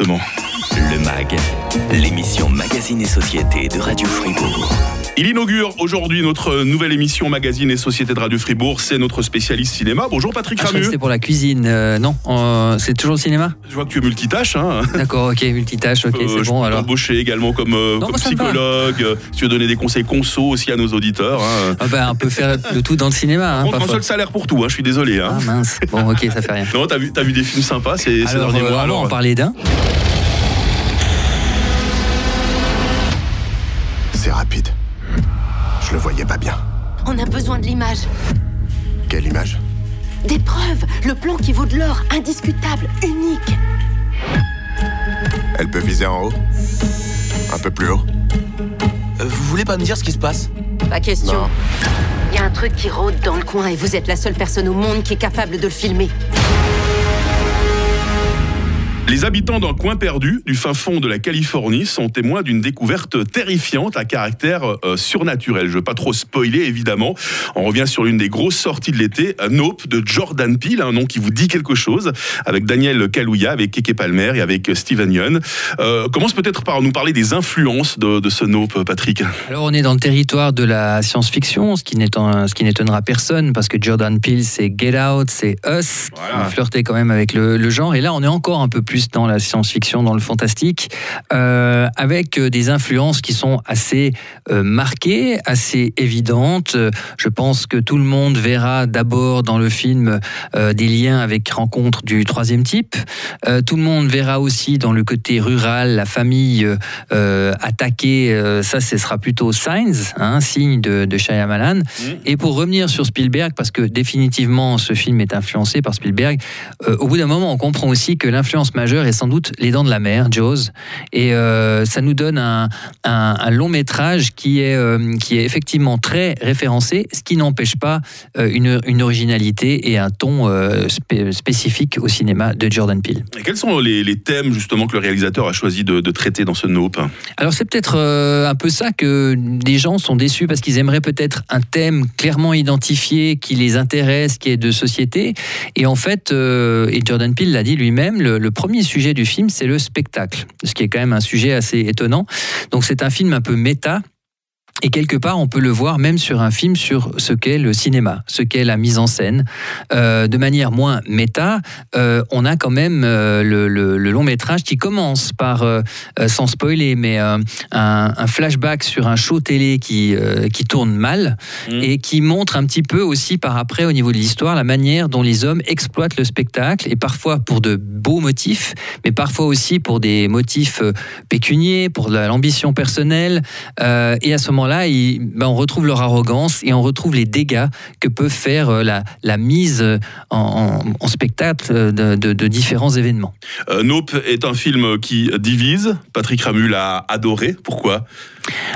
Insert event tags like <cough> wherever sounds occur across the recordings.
Exactement. Le MAG, l'émission Magazine et Société de Radio Fribourg. Il inaugure aujourd'hui notre nouvelle émission Magazine et Société de Radio Fribourg. C'est notre spécialiste cinéma. Bonjour Patrick Ah, Ramu. C'était pour la cuisine. Euh, non, euh, c'est toujours le cinéma? Je vois que tu es multitâche. Hein. D'accord, ok, multitâche, ok, Euh, c'est je bon peux alors. t'embaucher également comme, euh, Non, comme psychologue. Si tu veux donner des conseils conso aussi à nos auditeurs. Hein. Ah bah, on peut faire de tout dans le cinéma. Hein, Contre un parfois. seul salaire pour tout. Hein. Je suis désolé. Hein. Ah mince, bon ok, ça fait rien. Non, t'as vu, t'as vu des films sympas ces, ces Alors, derniers euh, mois. on va en alors parler d'un. C'est rapide. Je le voyais pas bien. On a besoin de l'image. Quelle image? Des preuves. Le plan qui vaut de l'or. Indiscutable. Unique. Elle peut viser en haut? Un peu plus haut? Euh, Vous voulez pas me dire ce qui se passe? Pas question. Il y a un truc qui rôde dans le coin et vous êtes la seule personne au monde qui est capable de le filmer. Les habitants d'un coin perdu du fin fond de la Californie sont témoins d'une découverte terrifiante à caractère euh, surnaturel. Je ne veux pas trop spoiler, évidemment. On revient sur l'une des grosses sorties de l'été, Nope de Jordan Peele, un nom qui vous dit quelque chose, avec Daniel Kaluuya, avec Keke Palmer et avec euh, Steven Yeun. Euh, commence peut-être par nous parler des influences de, de ce Nope, Patrick. Alors on est dans le territoire de la science-fiction, ce qui qui n'étonnera personne parce que Jordan Peele c'est Get Out, c'est Us, Voilà. on flirtait quand même avec le, le genre et là on est encore un peu plus dans la science-fiction, dans le fantastique, euh, avec euh, des influences qui sont assez euh, marquées, assez évidentes. Je pense que tout le monde verra d'abord dans le film euh, des liens avec Rencontre du troisième type. Tout le monde verra aussi dans le côté rural la famille attaquée. ça, ce sera plutôt Signs, hein, signe de, de Shyamalan. Et pour revenir sur Spielberg, parce que définitivement ce film est influencé par Spielberg, au bout d'un moment, on comprend aussi que l'influence majeure est sans doute Les Dents de la Mer, Jaws, et euh, ça nous donne un, un- un long métrage qui est, euh, qui est effectivement très référencé, ce qui n'empêche pas euh, une, une originalité et un ton spé- spécifique au cinéma de Jordan Peele. Et quels sont les, les thèmes justement que le réalisateur a choisi de, de traiter dans ce Nope Alors c'est peut-être un peu ça que des gens sont déçus parce qu'ils aimeraient peut-être un thème clairement identifié qui les intéresse, qui est de société. Et en fait, et Jordan Peele l'a dit lui-même, le, le premier sujet du film c'est le spectacle, ce qui est quand même un sujet assez étonnant. Donc c'est un film un peu méta. Et quelque part, on peut le voir même sur un film sur ce qu'est le cinéma, ce qu'est la mise en scène. Euh, de manière moins méta, euh, on a quand même euh, le, le- le long métrage qui commence par, sans spoiler, mais un, un flashback sur un show télé qui, qui tourne mal Mm. et qui montre un petit peu aussi par après au niveau de l'histoire la manière dont les hommes exploitent le spectacle et parfois pour de beaux motifs, mais parfois aussi pour des motifs pécuniers, pour de l'ambition personnelle. Et à ce moment-là, ils- ben, on retrouve leur arrogance et on retrouve les dégâts que peut faire euh, la, la mise euh, en, en- en spectacle euh, de, de- de différents événements. Euh, Nope est un film qui divise. Patrick Ramu l'a adoré. Pourquoi?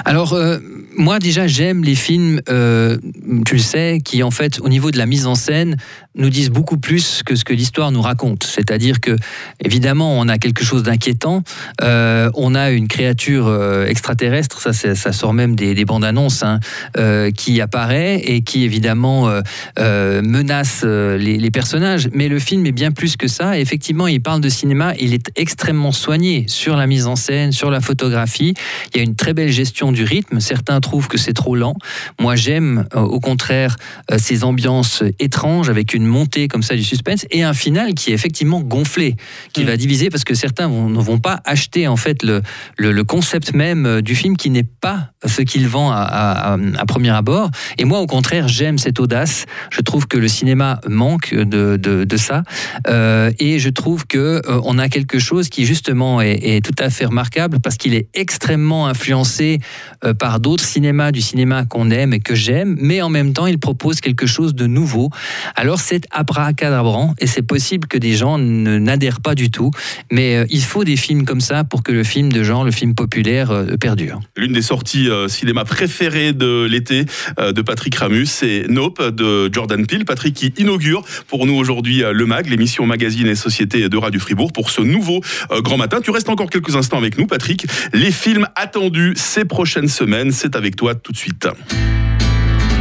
Alors, euh, moi déjà, j'aime les films, euh, tu le sais, qui en fait, au niveau de la mise en scène, nous disent beaucoup plus que ce que l'histoire nous raconte. C'est-à-dire que, évidemment, on a quelque chose d'inquiétant, on a une créature extraterrestre, ça, sort même des, des bandes annonces, hein, euh, qui apparaît et qui, évidemment, euh, euh, menace euh, les, les personnages. Mais le film est bien plus que ça. Et effectivement, il parle de cinéma, il est extrêmement soigné sur la mise en scène, sur la photographie. Il y a une très belle gestion du rythme. Certains trouvent que c'est trop lent. Moi, j'aime au contraire ces ambiances étranges avec une montée comme ça du suspense et un final qui est effectivement gonflé, qui Mm. va diviser parce que certains vont- ne vont pas acheter en fait le, le, le concept même du film qui n'est pas ce qu'il à, à- premier abord. Et moi, au contraire, j'aime cette audace. Je trouve que le cinéma manque de, de, ça. Euh, et je trouve que euh, on a quelque chose qui justement est, tout à fait remarquable parce qu'il est extrêmement influencé euh, par d'autres cinémas, du cinéma qu'on aime et que j'aime, mais en même temps, il propose quelque chose de nouveau. Alors c'est abracadabrant et c'est possible que des gens n'adhèrent pas du tout, mais euh, il faut des films comme ça pour que le film de genre, le film populaire, perdure. L'une des sorties euh, cinéma préférées de l'été euh, de Patrick Ramus, c'est Nope de Jordan Peele. Patrick qui inaugure pour nous aujourd'hui euh, le MAG, l'émission Magazine et Société de Radio Fribourg, pour ce nouveau euh, grand matin. Tu restes encore quelques instants avec nous, Patrick. Les films attendus ces prochaines semaines, c'est avec toi tout de suite.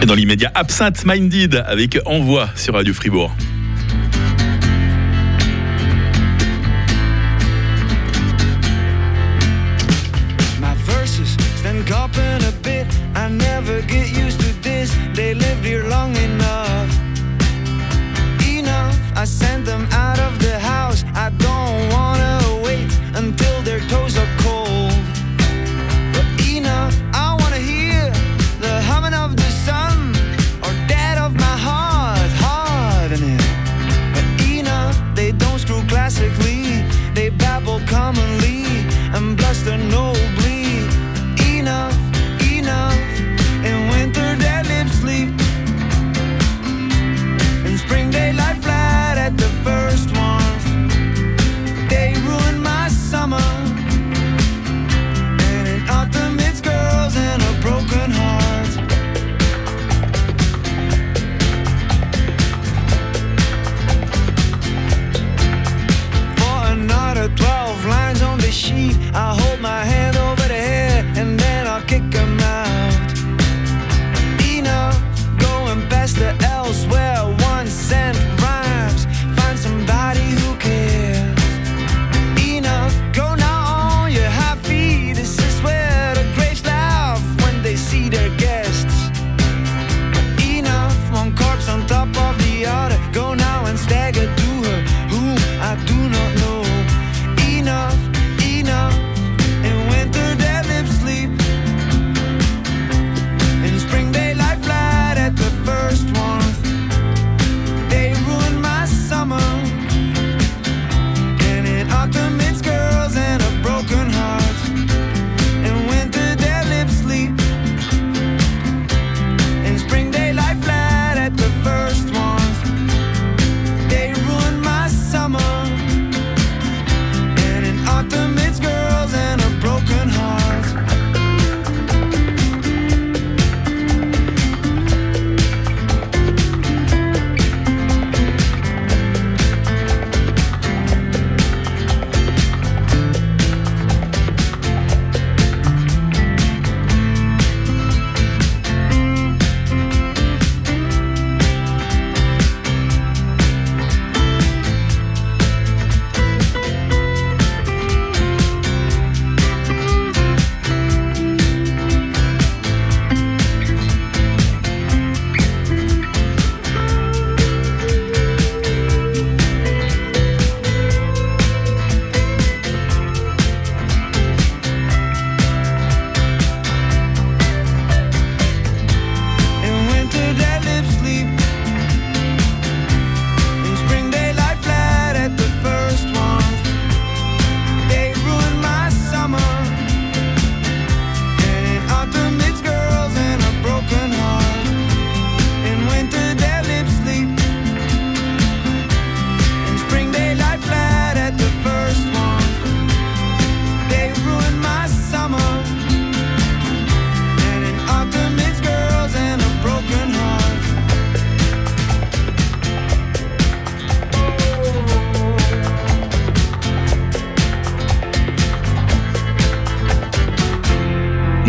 Et dans l'immédiat, Absinthe Minded avec Envoi sur Radio Fribourg.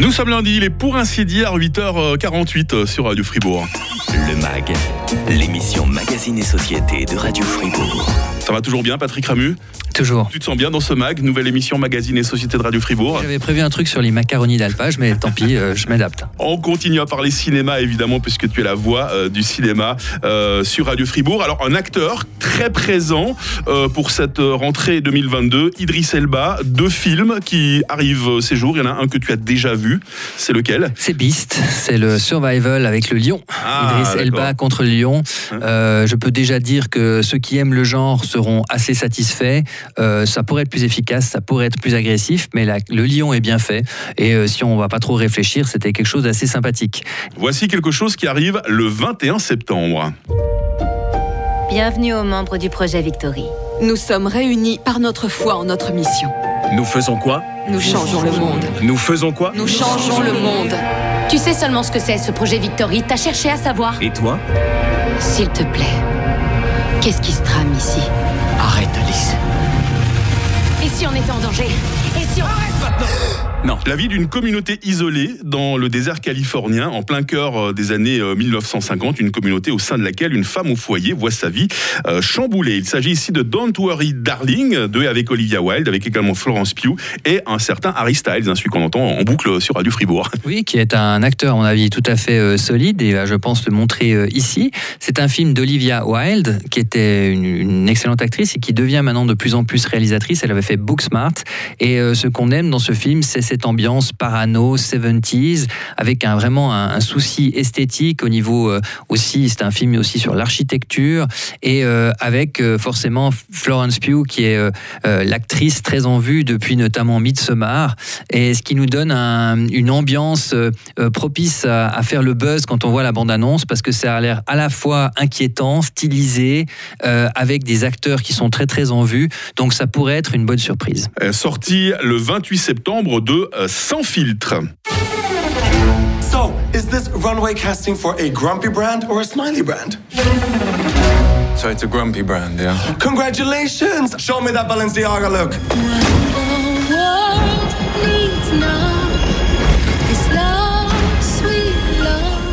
Nous sommes lundi, il est pour ainsi dire 8h48 sur Radio Fribourg. Le MAG, l'émission Magazine et Société de Radio Fribourg. Ça va toujours bien, Patrick Ramu? Toujours. Tu te sens bien dans ce mag, nouvelle émission Magazine et Société de Radio Fribourg J'avais prévu un truc sur les macaronis d'alpage, mais tant pis, euh, je m'adapte. On continue à parler cinéma évidemment puisque tu es la voix euh, du cinéma euh, sur Radio Fribourg. Alors un acteur très présent pour cette rentrée 2022, Idriss Elba, deux films qui arrivent ces jours. Il y en a un que tu as déjà vu, c'est lequel? C'est Beast, c'est le survival avec le lion. Ah, Idriss Elba contre le lion. Euh, je peux déjà dire que ceux qui aiment le genre seront assez satisfaits. Euh, ça pourrait être plus efficace, ça pourrait être plus agressif, mais la- le lion est bien fait. Et euh, si on va pas trop réfléchir, c'était quelque chose d'assez sympathique. Voici quelque chose qui arrive le 21 septembre. Bienvenue aux membres du projet Victory. Nous sommes réunis par notre foi en notre mission. Nous faisons quoi? Nous changeons le monde. Nous faisons quoi? Nous changeons le monde. Tu sais seulement ce que c'est ce projet Victory T'as cherché à savoir? Et toi? S'il te plaît, qu'est-ce qui se trame ici? Arrête, Alice. Si on était en danger Et si on... La vie d'une communauté isolée dans le désert californien, en plein cœur euh, des années euh, 1950, une communauté au sein de laquelle une femme au foyer voit sa vie euh, chamboulée. Il s'agit ici de Don't Worry Darling, de avec Olivia Wilde, avec également Florence Pugh et un certain Harry Styles, hein, celui qu'on entend en boucle sur Radio Fribourg. Oui, qui est un acteur, à mon avis, tout à fait euh, solide et va, je pense, le montrer euh, ici. C'est un film d'Olivia Wilde, qui était une, une excellente actrice et qui devient maintenant de plus en plus réalisatrice. Elle avait fait Booksmart. Et euh, ce qu'on aime dans ce film, c'est cette ambiance parano, 70s, avec un, vraiment un, souci esthétique au niveau euh, aussi, c'est un film aussi sur l'architecture et euh, avec forcément Florence Pugh, qui est l'actrice très en vue depuis notamment Midsommar et ce qui nous donne un- une ambiance propice à, faire le buzz quand on voit la bande-annonce, parce que ça a l'air à la fois inquiétant, stylisé, avec des acteurs qui sont très très en vue, donc ça pourrait être une bonne surprise. Euh, le 28 septembre de euh, Sans filtre. So, is this runway casting for a grumpy brand or a smiley brand? So it's a grumpy brand, yeah. Congratulations! Show me that Balenciaga look.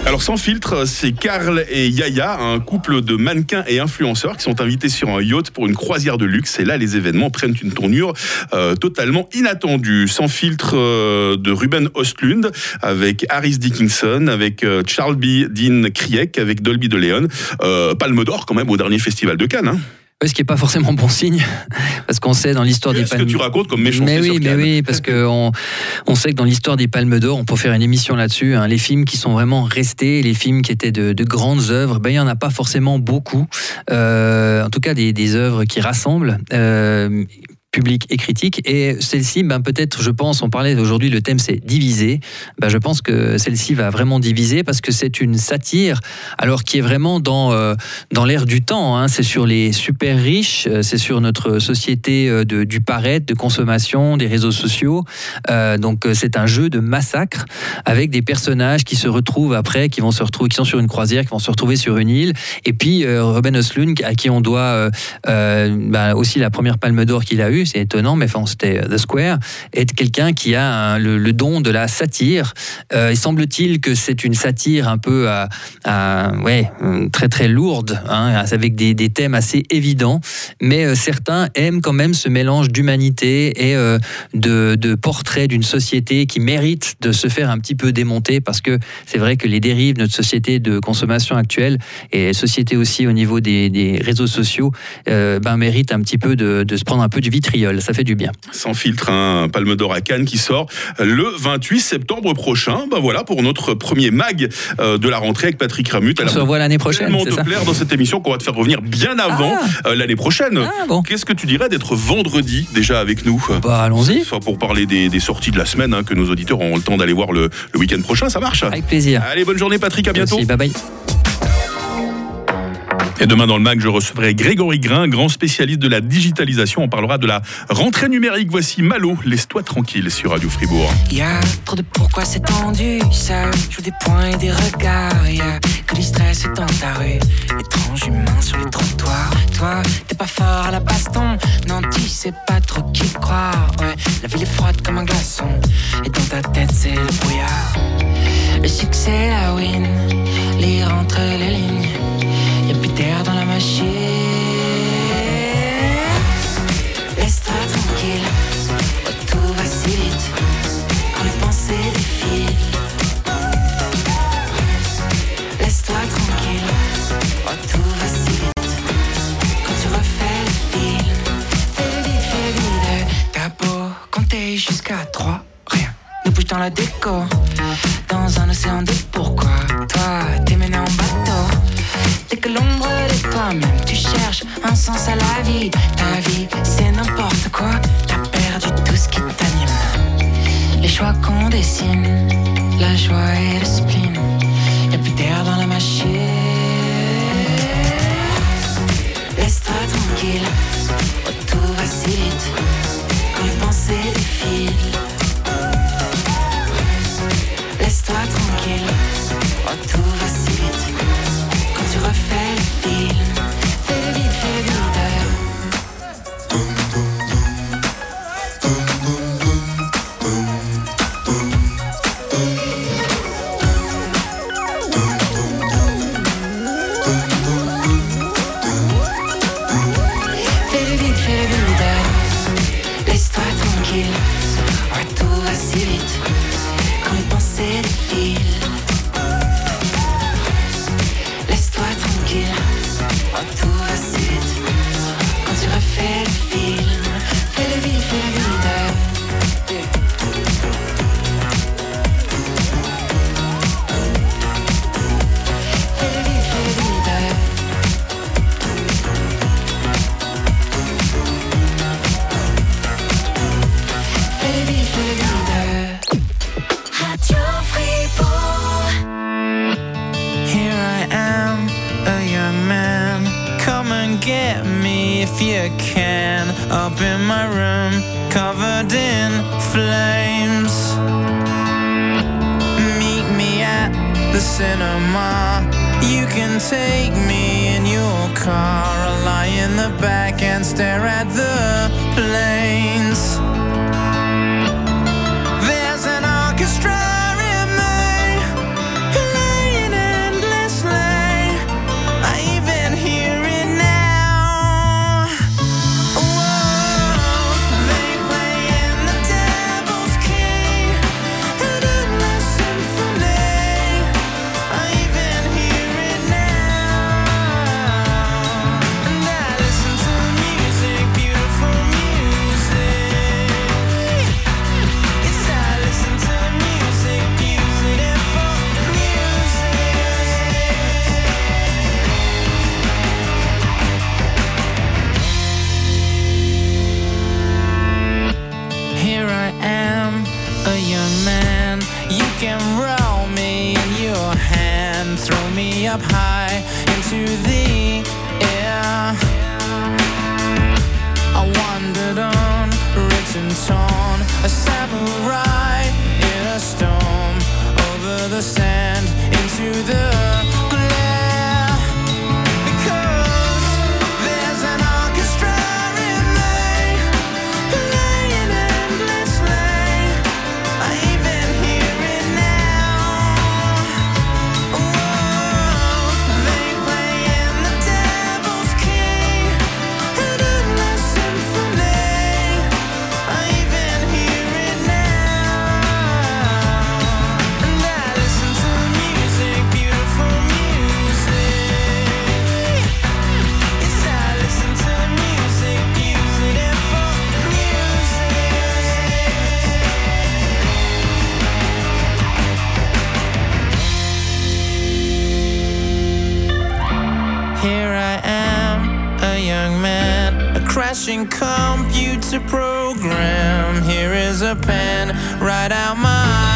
Alors sans filtre, c'est Karl et Yaya, un couple de mannequins et influenceurs qui sont invités sur un yacht pour une croisière de luxe. Et là, les événements prennent une tournure euh, totalement inattendue. Sans filtre euh, de Ruben Ostlund, avec Harris Dickinson, avec euh, Charles B. Dean Kriek, avec Dolby de Leon. Euh, Palme d'or quand même au dernier festival de Cannes. hein. Ouais, Ce qui n'est pas forcément bon signe, <laughs> parce qu'on sait dans l'histoire des Qu'est-ce que palmes. tu racontes comme méchanceté Mais oui, sur mais oui, parce qu'on on sait que dans l'histoire des Palmes d'Or, on peut faire une émission là-dessus. hein, les films qui sont vraiment restés, les films qui étaient de, de grandes œuvres, ben, il n'y en a pas forcément beaucoup. Euh, en tout cas, des, des œuvres qui rassemblent. Euh, public et critique. Et celle-ci ben peut-être je pense on parlait aujourd'hui le thème c'est diviser. Ben, je pense que celle-ci va vraiment diviser parce que c'est une satire alors qui est vraiment dans euh, dans l'air du temps hein. c'est sur les super riches euh, c'est sur notre société euh, de, du paraître de consommation des réseaux sociaux. Euh, donc c'est un jeu de massacre avec des personnages qui se retrouvent après qui vont se retrouver qui sont sur une croisière qui vont se retrouver sur une île. Et puis Ruben Östlund à qui on doit ben, aussi la première palme d'or qu'il a eue, c'est étonnant, mais enfin, c'était The Square, est quelqu'un qui a le, don de la satire. Euh, il semble-t-il que c'est une satire un peu ouais, euh, très très lourde, hein, avec des, thèmes assez évidents, mais euh, certains aiment quand même ce mélange d'humanité et euh, de, portrait d'une société qui mérite de se faire un petit peu démonter, parce que c'est vrai que les dérives de notre société de consommation actuelle et société aussi au niveau des, réseaux sociaux euh, ben, mérite un petit peu de, de se prendre un peu du Ça fait du bien. Sans filtre, un Palme d'Or à Cannes qui sort le 28 septembre prochain. Ben voilà pour notre premier mag euh, de la rentrée avec Patrick Ramut. On se revoit l'année prochaine, c'est te plaire dans cette émission qu'on va te faire revenir bien avant euh, l'année prochaine. Qu'est-ce que tu dirais d'être vendredi déjà avec nous? Bah allons-y. Soit pour parler des, des sorties de la semaine hein, que nos auditeurs auront le temps d'aller voir le, le week-end prochain. Ça marche? Avec plaisir. Allez, bonne journée Patrick, à bientôt. Merci, bye bye. Et demain dans le MAC, je recevrai Grégory Grain, grand spécialiste de la digitalisation. On parlera de la rentrée numérique. Voici Malo, laisse-toi tranquille sur Radio Fribourg. Y a trop de pourquoi c'est tendu, ça joue des points et des regards. Y a que du stress dans ta rue, étrange humain sur les trottoirs. Toi, t'es pas fort à la baston, non, tu sais pas trop qui croire. Ouais, la ville est froide comme un glaçon, et dans ta tête c'est le brouillard. Le succès, la win, lire entre les lignes, dans la machine. Laisse-toi tranquille, oh, tout va si vite quand les pensées défilent. Laisse-toi tranquille, oh tout va si vite quand tu refais le film. Fais vite, fais vite, t'as beau compter jusqu'à trois, rien ne bouge dans la déco. La joie et le spleen. Y'a plus d'air dans la machine. If you can. Up in my room, covered in flames. Meet me at the cinema. You can take me in your car. I'll lie in the back and stare at the planes. Into the air. I wandered on, ripped and torn, computer program. Here is a pen, write out my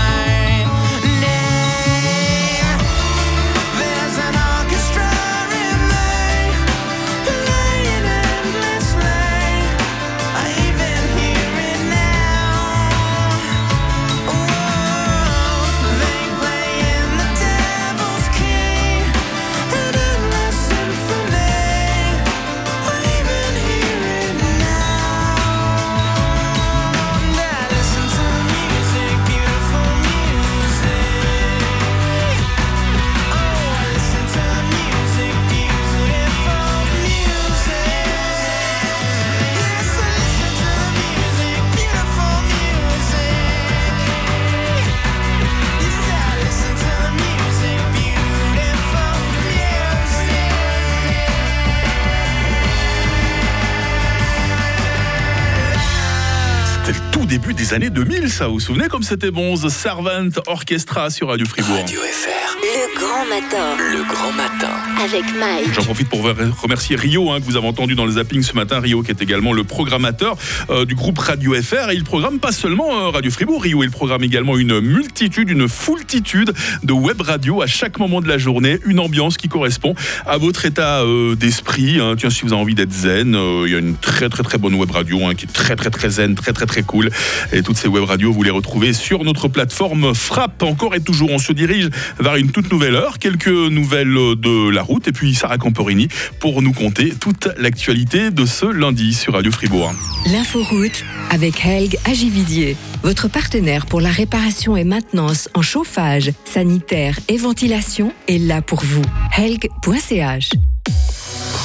années 2000, ça. Vous souvenez comme c'était bon The Servant Orchestra sur Radio Fribourg. Radio FR. Le grand matin Le grand matin. avec Mike. J'en profite pour remercier Rio, hein, que vous avez entendu dans le zapping ce matin. Rio, qui est également le programmateur euh, du groupe Radio FR. Et il programme pas seulement euh, Radio Fribourg. Rio, il programme également une multitude, une foultitude de web radio à chaque moment de la journée. Une ambiance qui correspond à votre état euh, d'esprit. hein. Tiens, si vous avez envie d'être zen, euh, il y a une très très très bonne web radio hein, qui est très très très zen, très très très cool. Et toutes ces web radios, vous les retrouvez sur notre plateforme Frappe. Encore et toujours, on se dirige vers une toute nouvelle heure. Quelques nouvelles de la route. Et puis Sarah Camporini pour nous conter toute l'actualité de ce lundi sur Radio Fribourg. L'inforoute avec Helg Agividier, votre partenaire pour la réparation et maintenance en chauffage, sanitaire et ventilation est là pour vous. Helg.ch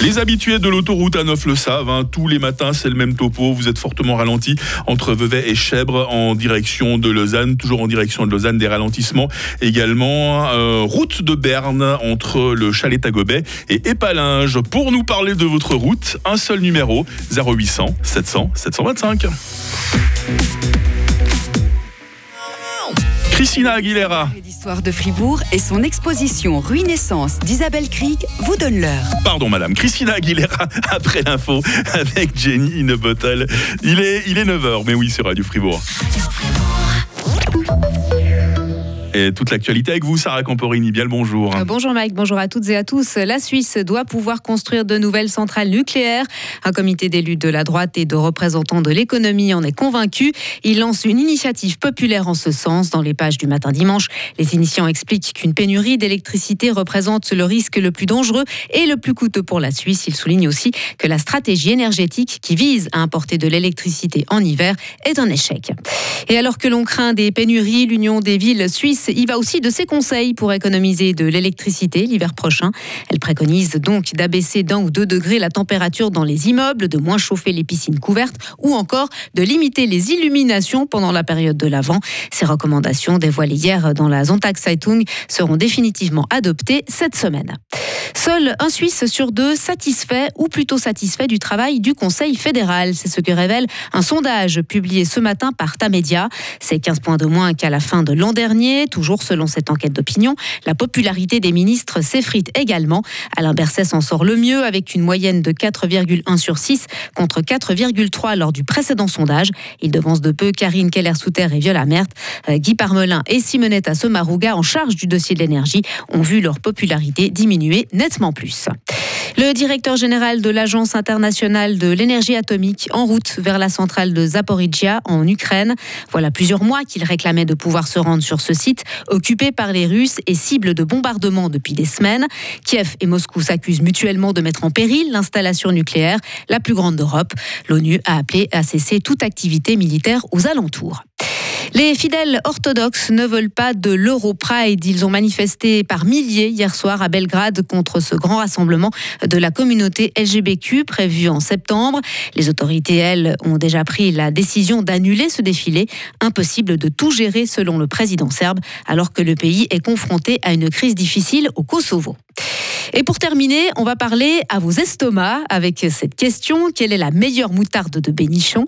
Les habitués de l'autoroute à 9 le savent, hein, tous les matins c'est le même topo, vous êtes fortement ralenti entre Vevey et Chèvre en direction de Lausanne, toujours en direction de Lausanne, des ralentissements également. euh, route de Berne entre le chalet Tagobet et Épalinges. Pour nous parler de votre route, un seul numéro, 0800 700 725. Christina Aguilera. L'histoire de Fribourg et son exposition Ruinescence d'Isabelle Krieg vous donne l'heure. Pardon madame, Christina Aguilera <laughs> après l'info avec Jenny in a bottle. Il est, il est 9h, mais oui, c'est Radio Fribourg. Toute l'actualité avec vous, Sarah Camporini. Bien le bonjour. Euh, Bonjour Mike, bonjour à toutes et à tous. La Suisse doit pouvoir construire de nouvelles centrales nucléaires. Un comité d'élus de la droite et de représentants de l'économie en est convaincu. Il lance une initiative populaire en ce sens dans les pages du matin dimanche. Les initiants expliquent qu'une pénurie d'électricité représente le risque le plus dangereux et le plus coûteux pour la Suisse. Ils soulignent aussi que la stratégie énergétique qui vise à importer de l'électricité en hiver est un échec. Et alors que l'on craint des pénuries, l'Union des villes suisses y va aussi de ses conseils pour économiser de l'électricité l'hiver prochain. Elle préconise donc d'abaisser d'un ou deux degrés la température dans les immeubles, de moins chauffer les piscines couvertes ou encore de limiter les illuminations pendant la période de l'avant. Ces recommandations dévoilées hier dans la Sonntag Zeitung seront définitivement adoptées cette semaine. Seul un Suisse sur deux satisfait ou plutôt satisfait du travail du Conseil fédéral. C'est ce que révèle un sondage publié ce matin par Tamedia. C'est 15 points de moins qu'à la fin de l'an dernier. Toujours selon cette enquête d'opinion. La popularité des ministres s'effrite également. Alain Berset s'en sort le mieux avec une moyenne de 4,1 sur 6 contre 4,3 lors du précédent sondage. Il devance de peu Karine Keller-Souter et Viola Merthe. Euh, Guy Parmelin et Simonetta Sommaruga, en charge du dossier de l'énergie, ont vu leur popularité diminuer nettement plus. Le directeur général de l'Agence internationale de l'énergie atomique en route vers la centrale de Zaporizhia en Ukraine. Voilà plusieurs mois qu'il réclamait de pouvoir se rendre sur ce site, occupé par les Russes et cible de bombardements depuis des semaines. Kiev et Moscou s'accusent mutuellement de mettre en péril l'installation nucléaire, la plus grande d'Europe. L'ONU a appelé à cesser toute activité militaire aux alentours. Les fidèles orthodoxes ne veulent pas de l'Euro-Pride. Ils ont manifesté par milliers hier soir à Belgrade contre ce grand rassemblement de la communauté LGBTQ prévu en septembre. Les autorités, elles, ont déjà pris la décision d'annuler ce défilé. Impossible de tout gérer selon le président serbe, alors que le pays est confronté à une crise difficile au Kosovo. Et pour terminer, on va parler à vos estomacs avec cette question quelle est la meilleure moutarde de Bénichon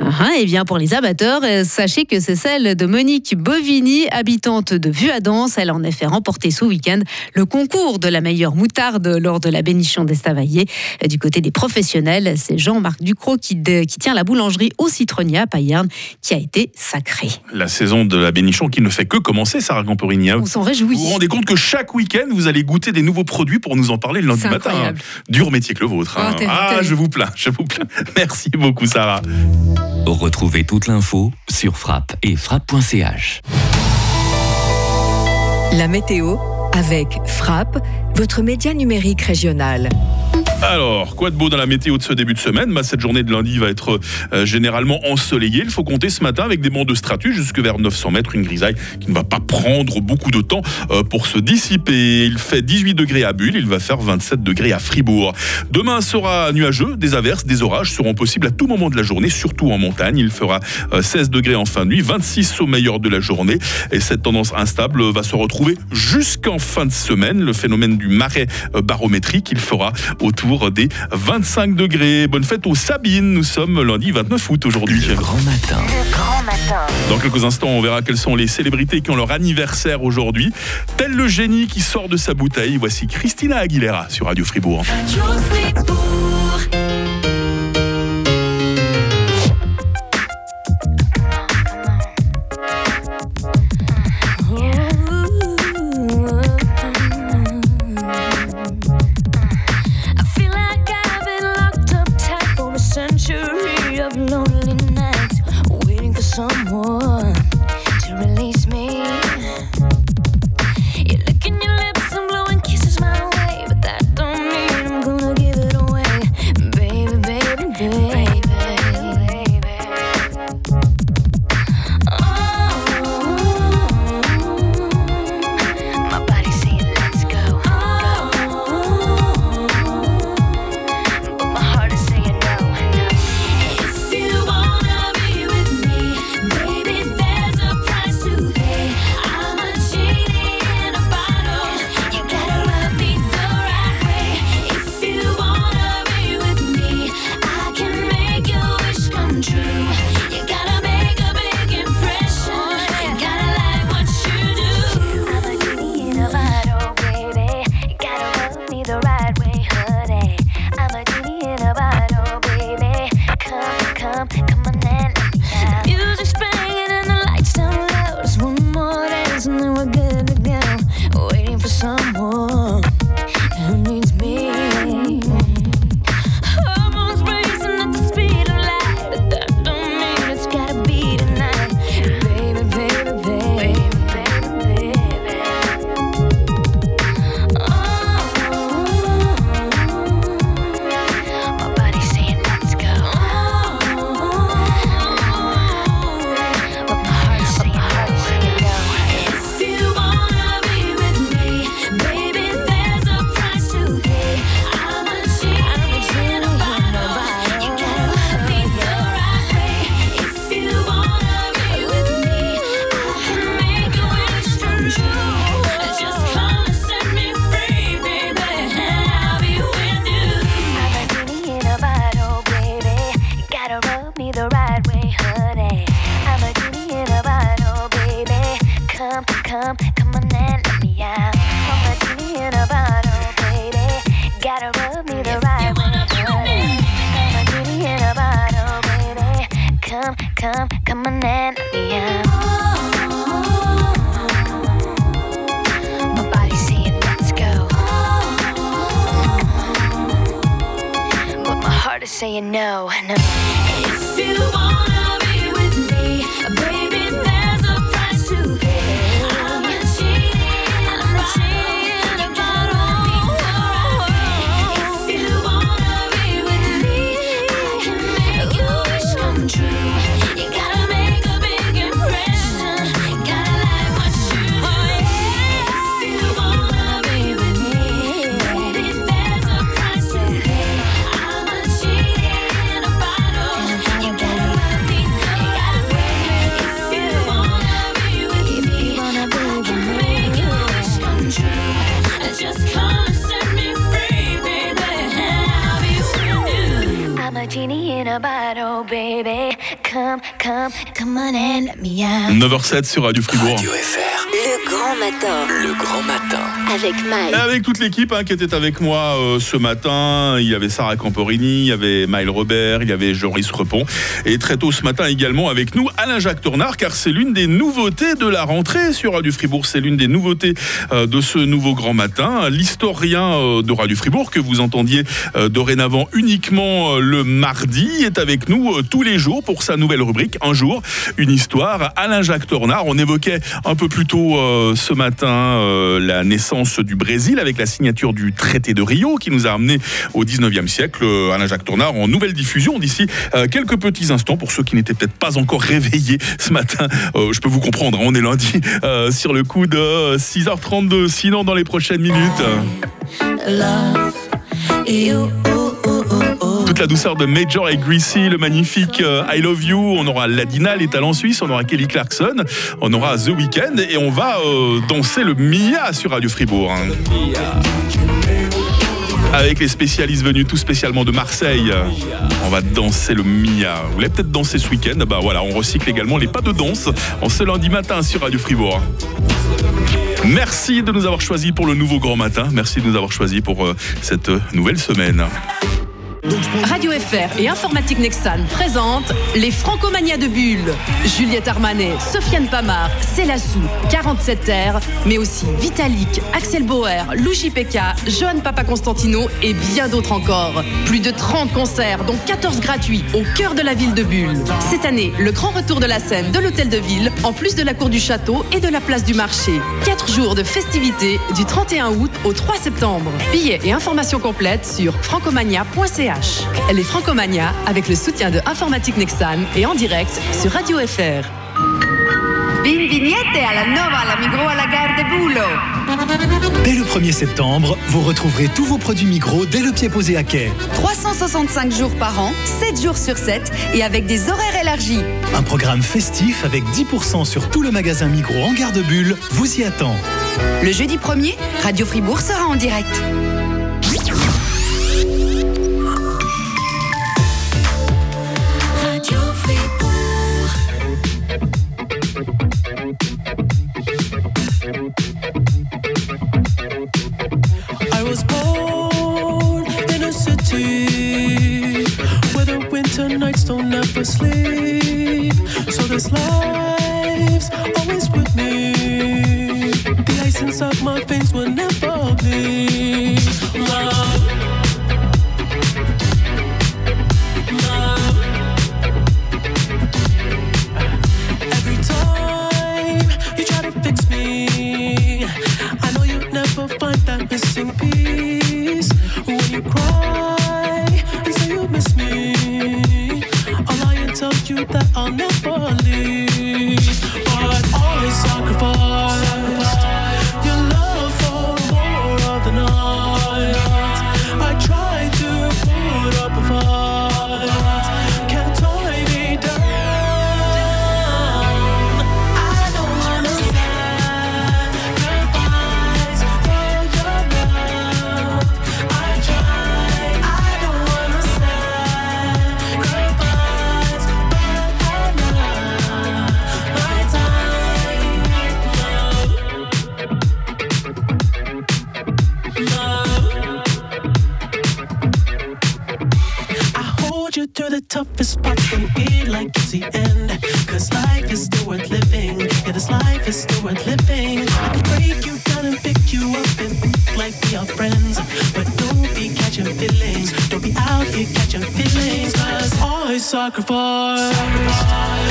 Ah, Eh bien, pour les amateurs, euh, sachez que c'est celle de Monique Bovini, habitante de Vuadens. Elle a en effet remporté ce week-end le concours de la meilleure moutarde lors de la Bénichon d'Estavayer. Euh, Du côté des professionnels, c'est Jean-Marc Ducrot qui, de- qui tient la boulangerie au citronnier à Payerne qui a été sacré. La saison de la Bénichon qui ne fait que commencer, Sarah Camporini. hein. On s'en réjouit. Vous vous rendez compte que chaque week-end, vous allez goûter des nouveaux produits pour nous en parler le lundi matin. Dur métier que le vôtre. hein. Oh, terrible, ah, je vous plains, je vous plains. <laughs> Merci beaucoup, Sarah. Retrouvez toute l'info sur frappe et frappe.ch. La météo avec Frappe, votre média numérique régional. Alors, quoi de beau dans la météo de ce début de semaine? Bah, Cette journée de lundi va être euh, généralement ensoleillée. Il faut compter ce matin avec des bancs de stratus jusque vers 900 mètres, une grisaille qui ne va pas prendre beaucoup de temps euh, pour se dissiper. Il fait 18 degrés à Bulle, il va faire 27 degrés à Fribourg. Demain sera nuageux, des averses, des orages seront possibles à tout moment de la journée, surtout en montagne. Il fera euh, 16 degrés en fin de nuit, 26 au meilleur de la journée. Et cette tendance instable va se retrouver jusqu'en fin de semaine. Le phénomène du marais euh, barométrique, il fera autour des 25 degrés. Bonne fête aux Sabines. Nous sommes lundi 29 août aujourd'hui. Grand matin. Grand matin. Dans quelques instants, on verra quelles sont les célébrités qui ont leur anniversaire aujourd'hui. Tel le génie qui sort de sa bouteille, voici Christina Aguilera sur Radio Fribourg. I come, come on and me out. My body saying let's go, but my heart is saying no, no. Come, come, come on and let me out. 9h07 sur Radio Fribourg. Le grand matin. Le grand matin. Avec Mike. avec toute l'équipe hein, qui était avec moi euh, ce matin, il y avait Sarah Camporini, il y avait Maël Robert, il y avait Joris Repon. Et très tôt ce matin également avec nous, Alain-Jacques Tournard, car c'est l'une des nouveautés de la rentrée sur Radio Fribourg. C'est l'une des nouveautés euh, de ce nouveau grand matin. L'historien euh, de Radio Fribourg, que vous entendiez euh, dorénavant uniquement le mardi, est avec nous tous les jours pour sa nouvelle rubrique Un jour, une histoire. Alain-Jacques Tournard, on évoquait un peu plus tôt ce matin la naissance du Brésil avec la signature du traité de Rio qui nous a amené au 19e siècle. Euh, Alain-Jacques Tournard en nouvelle diffusion d'ici euh, quelques petits instants pour ceux qui n'étaient peut-être pas encore réveillés ce matin. Euh, je peux vous comprendre, hein, on est lundi <laughs> sur le coup de 6h32. Sinon, dans les prochaines minutes. Toute la douceur de Major et Greasy, le magnifique euh, I Love You. On aura Ladina, les talents suisses. On aura Kelly Clarkson. On aura The Weeknd. Et on va euh, danser le Mia sur Radio Fribourg. hein. Avec les spécialistes venus tout spécialement de Marseille. On va danser le Mia. Vous l'avez peut-être dansé ce week-end? Bah voilà, on recycle également les pas de danse en ce lundi matin sur Radio Fribourg. Merci de nous avoir choisis pour le nouveau grand matin. Merci de nous avoir choisis pour euh, cette nouvelle semaine. Radio FR et Informatique Nexan présentent les Francomania de Bulle. Juliette Armanet, Sofiane Pamar, Célassou, 47 r mais aussi Vitalik, Axel Bauer, Louchi Pekka, Johan Papa Constantino et bien d'autres encore. Plus de 30 concerts, dont 14 gratuits, au cœur de la ville de Bulle. Cette année, le grand retour de la scène de l'hôtel de ville, en plus de la cour du château et de la place du marché. 4 jours de festivités du 31 août au 3 septembre. Billets et informations complètes sur Les Francomania avec le soutien de Informatique Nexan et en direct sur Radio FR. Nova gare de. Dès le 1er septembre, vous retrouverez tous vos produits Migros dès le pied posé à quai. 365 jours par an, 7 jours sur 7 et avec des horaires élargis. Un programme festif avec 10% sur tout le magasin Migros en gare de Bulle vous y attend. Le jeudi 1er, Radio Fribourg sera en direct. Don't ever sleep. So this life's always with me. The ice inside my veins will never bleed. You that I'll never leave. But always sacrifice worth living. I can break you down and pick you up and act like we are friends. But don't be catching feelings. Don't be out here catching feelings, cause I sacrifice your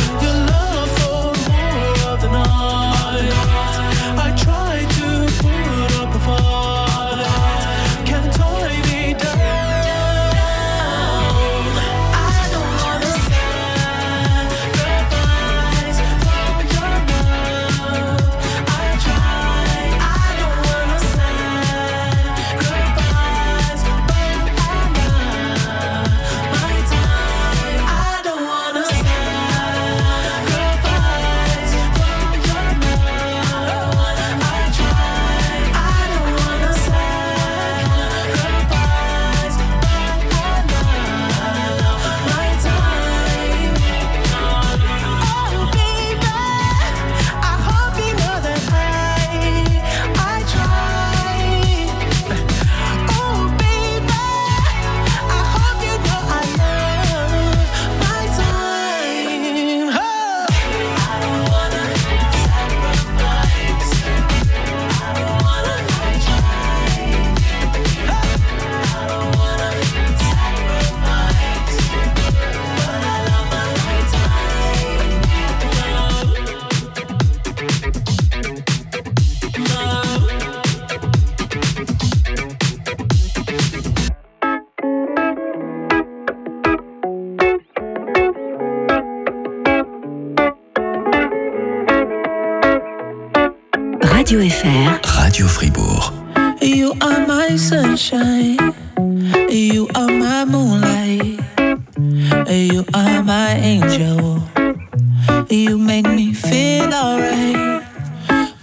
alright.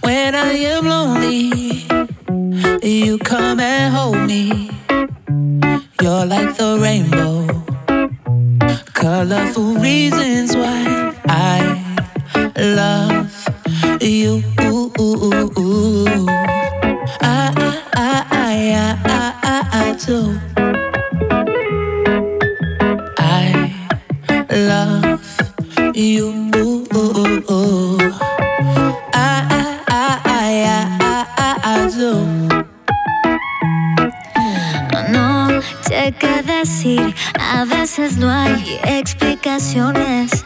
When I am lonely, you come and hold me. You're like the rainbow. Colorful reasons why I love you. I, I, I, I, I, I, I do. No hay explicaciones.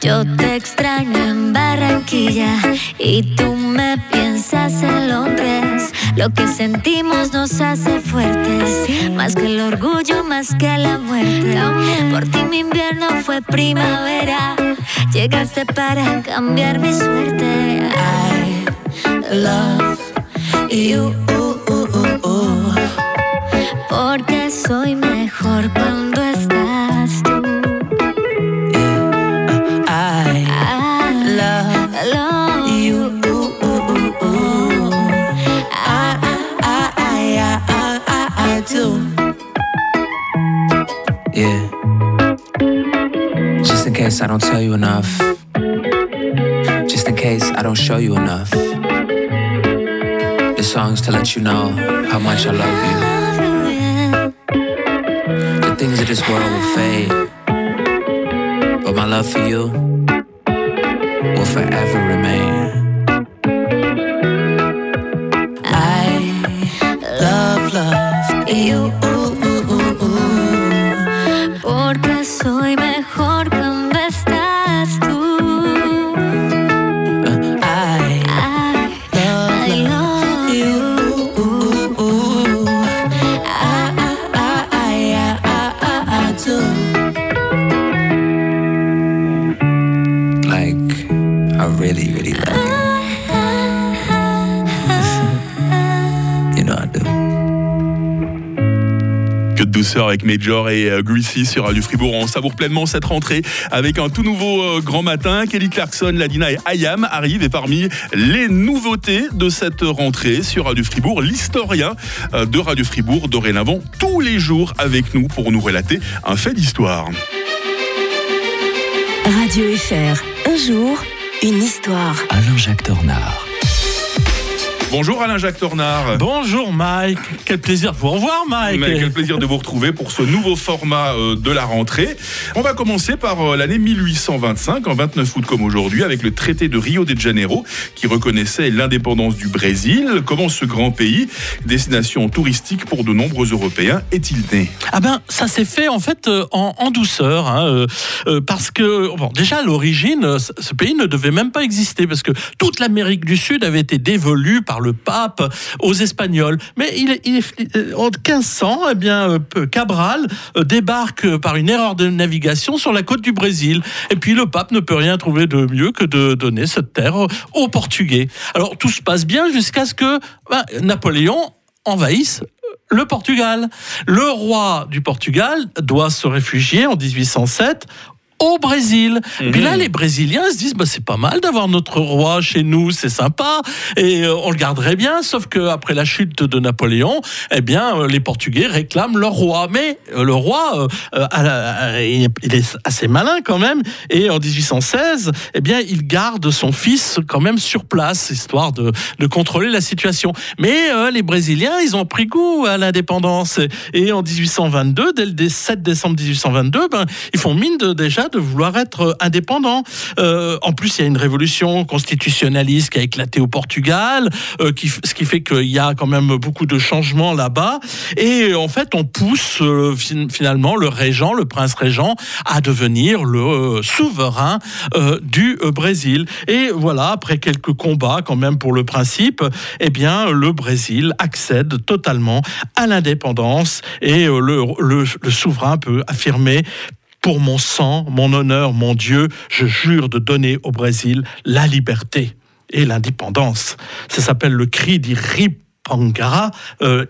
Yo te extraño en Barranquilla y tú me piensas en Londres. Lo que sentimos nos hace fuertes, más que el orgullo, más que la muerte. Por ti mi invierno fue primavera, llegaste para cambiar mi suerte. I love you. Porque soy mejor cuando case I don't tell you enough. Just in case I don't show you enough. This song's to let you know how much I love you. The things of this world will fade. But my love for you will forever remain. Major et euh, Greasy sur Radio Fribourg. On savoure pleinement cette rentrée avec un tout nouveau euh, grand matin. Kelly Clarkson, Ladina et Ayam arrivent et parmi les nouveautés de cette rentrée sur Radio Fribourg, l'historien euh, de Radio Fribourg dorénavant tous les jours avec nous pour nous relater un fait d'histoire. Radio FR. Un jour, une histoire. Alain-Jacques Dornard. Bonjour Alain-Jacques Tornard. Bonjour Mike, quel plaisir de vous revoir Mike. Mais quel plaisir de vous retrouver pour ce nouveau format euh, de la rentrée. On va commencer par euh, l'année 1825, en 29 août comme aujourd'hui, avec le traité de Rio de Janeiro qui reconnaissait l'indépendance du Brésil. Comment ce grand pays, destination touristique pour de nombreux Européens, est-il né? Ah ben ça s'est fait en fait euh, en, en douceur, hein, euh, parce que bon, déjà à l'origine, ce ce pays ne devait même pas exister parce que toute l'Amérique du Sud avait été dévolue par le pape aux Espagnols. Mais il, est- euh, en 1500, eh bien euh, Cabral euh, débarque par une erreur de navigation sur la côte du Brésil. Et puis le pape ne peut rien trouver de mieux que de donner cette terre aux Portugais. Alors tout se passe bien jusqu'à ce que ben, Napoléon envahisse le Portugal. Le roi du Portugal doit se réfugier en 1807 au Brésil. Puis là, les Brésiliens se disent, bah, c'est pas mal d'avoir notre roi chez nous, c'est sympa, et euh, on le garderait bien, sauf qu'après la chute de Napoléon, eh bien, euh, les Portugais réclament leur roi. Mais euh, le roi, il est- assez malin quand même, et en 1816, eh bien, il garde son fils quand même sur place, histoire de, de contrôler la situation. Mais les Brésiliens, ils ont pris goût à l'indépendance. Et en 1822, dès le 7 décembre 1822, ben, ils font mine de, déjà de vouloir être indépendants. Euh, en plus, il y a une révolution constitutionnaliste qui a éclaté au Portugal, euh, ce qui fait qu'il y a quand même beaucoup de changements là-bas. Et en fait, on pousse euh, fin- finalement le régent, le prince régent, à devenir le souverain du Brésil. Et voilà, après quelques combats quand même pour le principe, eh bien, le Brésil accède totalement à l'indépendance et le souverain peut affirmer pour mon sang, mon honneur, mon Dieu, je jure de donner au Brésil la liberté et l'indépendance. Ça s'appelle le cri d'Iripangara, euh,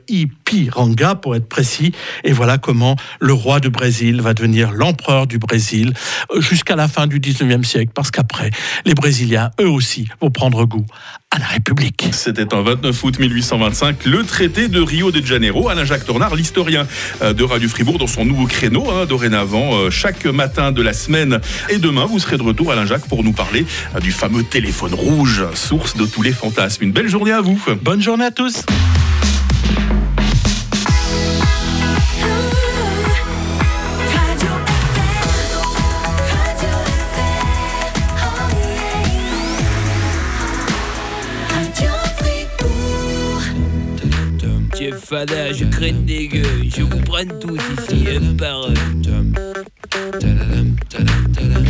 Ipiranga pour être précis. Et voilà comment le roi du Brésil va devenir l'empereur du Brésil euh, jusqu'à la fin du 19e siècle, parce qu'après, les Brésiliens, eux aussi, vont prendre goût à la République. C'était en 29 août 1825, le traité de Rio de Janeiro. Alain-Jacques Tornard, l'historien euh, de Radio Fribourg, dans son nouveau créneau, hein, dorénavant, euh, chaque matin de la semaine. Et demain, vous serez de retour, Alain-Jacques, pour nous parler du fameux téléphone rouge, source de tous les fantasmes. Une belle journée à vous. Bonne journée à tous. Fada, je crête des gueules, je vous prenne tous ici un par un.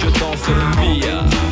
Je danse le Mia.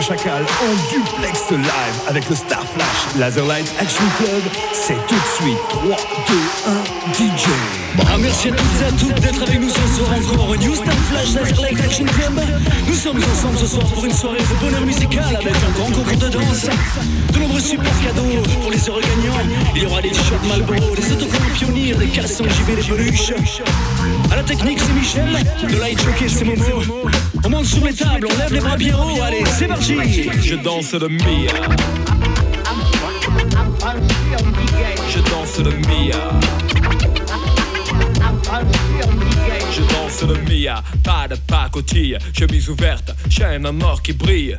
Chacal en duplex live avec le Star Flash Laserlight Action Club. C'est tout de suite 3, 2, 1, DJ. Merci à toutes et à toutes d'être avec nous ce soir encore New Star Flash Laserlight Action Club. Nous sommes ensemble ce soir pour une soirée de bonheur musical avec un grand concours de danse, de nombreux super cadeaux pour les heureux gagnants. Il y aura des t-shirts Malboro, des autocollants pionniers, des cassons JB, des peluches. À la technique, c'est Michel. De light jockey, c'est Momo. On monte sur les tables, on lève les bras bien haut. Allez, c'est parti. Je danse le Mia. Je danse le Mia. Je danse le Mia, pas de pacotille, chemise ouverte, chaîne en or qui brille.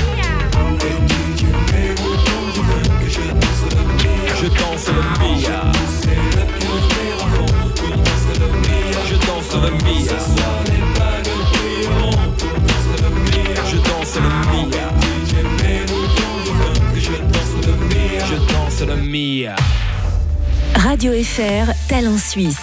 Je danse le Mia. Je danse le Mia. Je danse le Mia. Je danse le Mia. Radio FR, Talent Suisse.